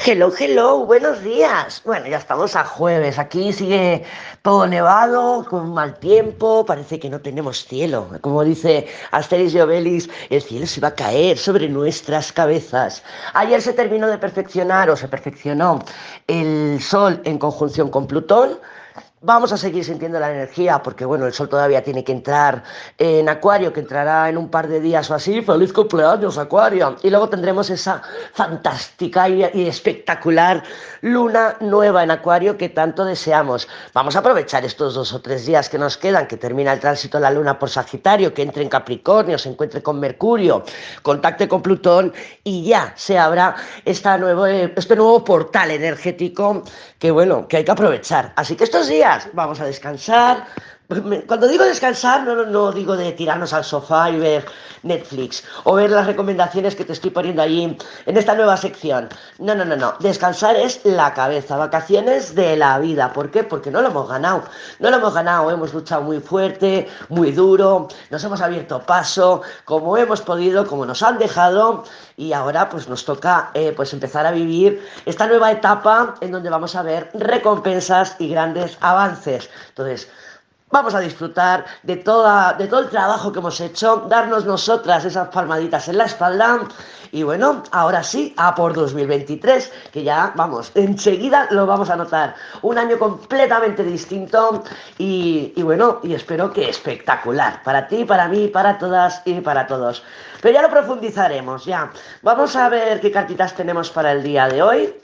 Hello, hello, buenos días. Bueno, ya estamos a jueves. Aquí sigue todo nevado, con mal tiempo. Parece que no tenemos cielo. Como dice Asterix y el cielo se va a caer sobre nuestras cabezas. Ayer se terminó de perfeccionar o se perfeccionó el Sol en conjunción con Plutón. Vamos a seguir sintiendo la energía porque, bueno, el sol todavía tiene que entrar en Acuario, que entrará en un par de días o así. ¡Feliz cumpleaños, Acuario! Y luego tendremos esa fantástica y, espectacular luna nueva en Acuario que tanto deseamos. Vamos a aprovechar estos dos o tres días que nos quedan, que termina el tránsito de la luna por Sagitario, que entre en Capricornio, se encuentre con Mercurio, contacte con Plutón y ya se abra esta nuevo, este nuevo portal energético que, bueno, que hay que aprovechar. Así que estos días vamos a descansar. Cuando digo descansar, no, no, digo de tirarnos al sofá y ver Netflix o ver las recomendaciones que te estoy poniendo allí en esta nueva sección. No, no, no, no. Descansar es la cabeza, vacaciones de la vida. ¿Por qué? Porque no lo hemos ganado. No lo hemos ganado, hemos luchado muy fuerte, muy duro, nos hemos abierto paso, como hemos podido, como nos han dejado y ahora pues nos toca eh, pues empezar a vivir esta nueva etapa en donde vamos a ver recompensas y grandes avances. Entonces, Vamos a disfrutar de, toda, de todo el trabajo que hemos hecho, darnos nosotras esas palmaditas en la espalda y bueno, ahora sí, a por 2023, que ya, vamos, enseguida lo vamos a notar. Un año completamente distinto y, y bueno, y espero que espectacular, para ti, para mí, para todas y para todos. Pero ya lo profundizaremos, ya. Vamos a ver qué cartitas tenemos para el día de hoy.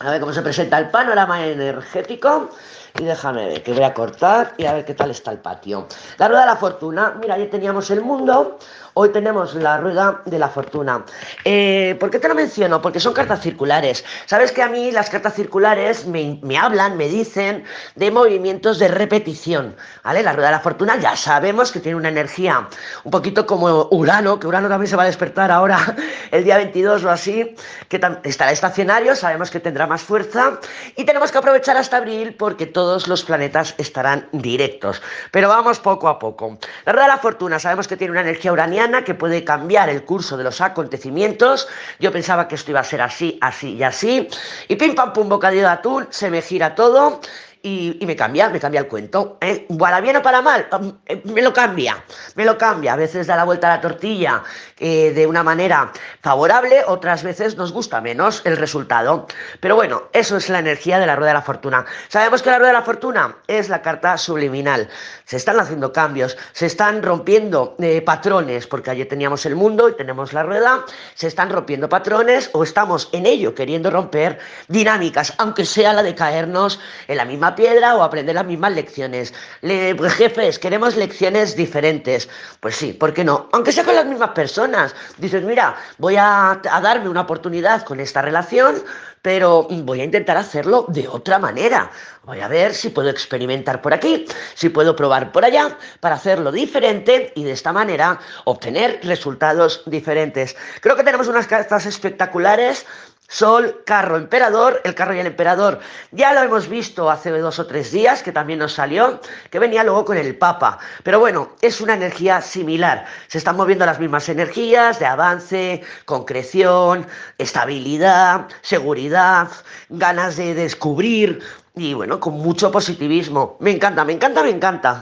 A ver cómo se presenta el panorama energético. Y déjame ver, que voy a cortar y a ver qué tal está el patio. La rueda de la fortuna. Mira, ya teníamos el mundo. Hoy tenemos la rueda de la fortuna. Eh, ¿Por qué te lo menciono? Porque son cartas circulares. Sabes que a mí las cartas circulares me, hablan, me dicen de movimientos de repetición. ¿Vale? La rueda de la fortuna ya sabemos que tiene una energía un poquito como Urano, que Urano también se va a despertar ahora el día 22 o así, que estará estacionario, sabemos que tendrá más fuerza y tenemos que aprovechar hasta abril porque todos los planetas estarán directos. Pero vamos poco a poco. La rueda de la fortuna sabemos que tiene una energía uraniana que puede cambiar el curso de los acontecimientos. Yo pensaba que esto iba a ser así, así y así. Y pim pam pum, bocadillo de atún, se me gira todo y, me cambia, me cambia el cuento. ¿eh? Para bien o para mal, eh, me lo cambia, me lo cambia. A veces da la vuelta a la tortilla eh, de una manera favorable, otras veces nos gusta menos el resultado. Pero bueno, eso es la energía de la rueda de la fortuna. Sabemos que la rueda de la fortuna es la carta subliminal. Se están haciendo cambios, se están rompiendo eh, patrones, porque ayer teníamos el mundo y tenemos la rueda, se están rompiendo patrones o estamos en ello queriendo romper dinámicas, aunque sea la de caernos en la misma piedra o aprender las mismas lecciones. Le, pues, jefes, queremos lecciones diferentes. Pues sí, ¿por qué no? Aunque sea con las mismas personas. Dices, mira, voy a, a darme una oportunidad con esta relación, pero voy a intentar hacerlo de otra manera. Voy a ver si puedo experimentar por aquí, si puedo probar por allá, para hacerlo diferente y de esta manera obtener resultados diferentes. Creo que tenemos unas cartas espectaculares Sol, carro, emperador, el carro y el emperador ya lo hemos visto hace dos o tres días, que también nos salió, que venía luego con el Papa. Pero bueno, es una energía similar. Se están moviendo las mismas energías de avance, concreción, estabilidad, seguridad, ganas de descubrir y bueno, con mucho positivismo. Me encanta, me encanta, me encanta.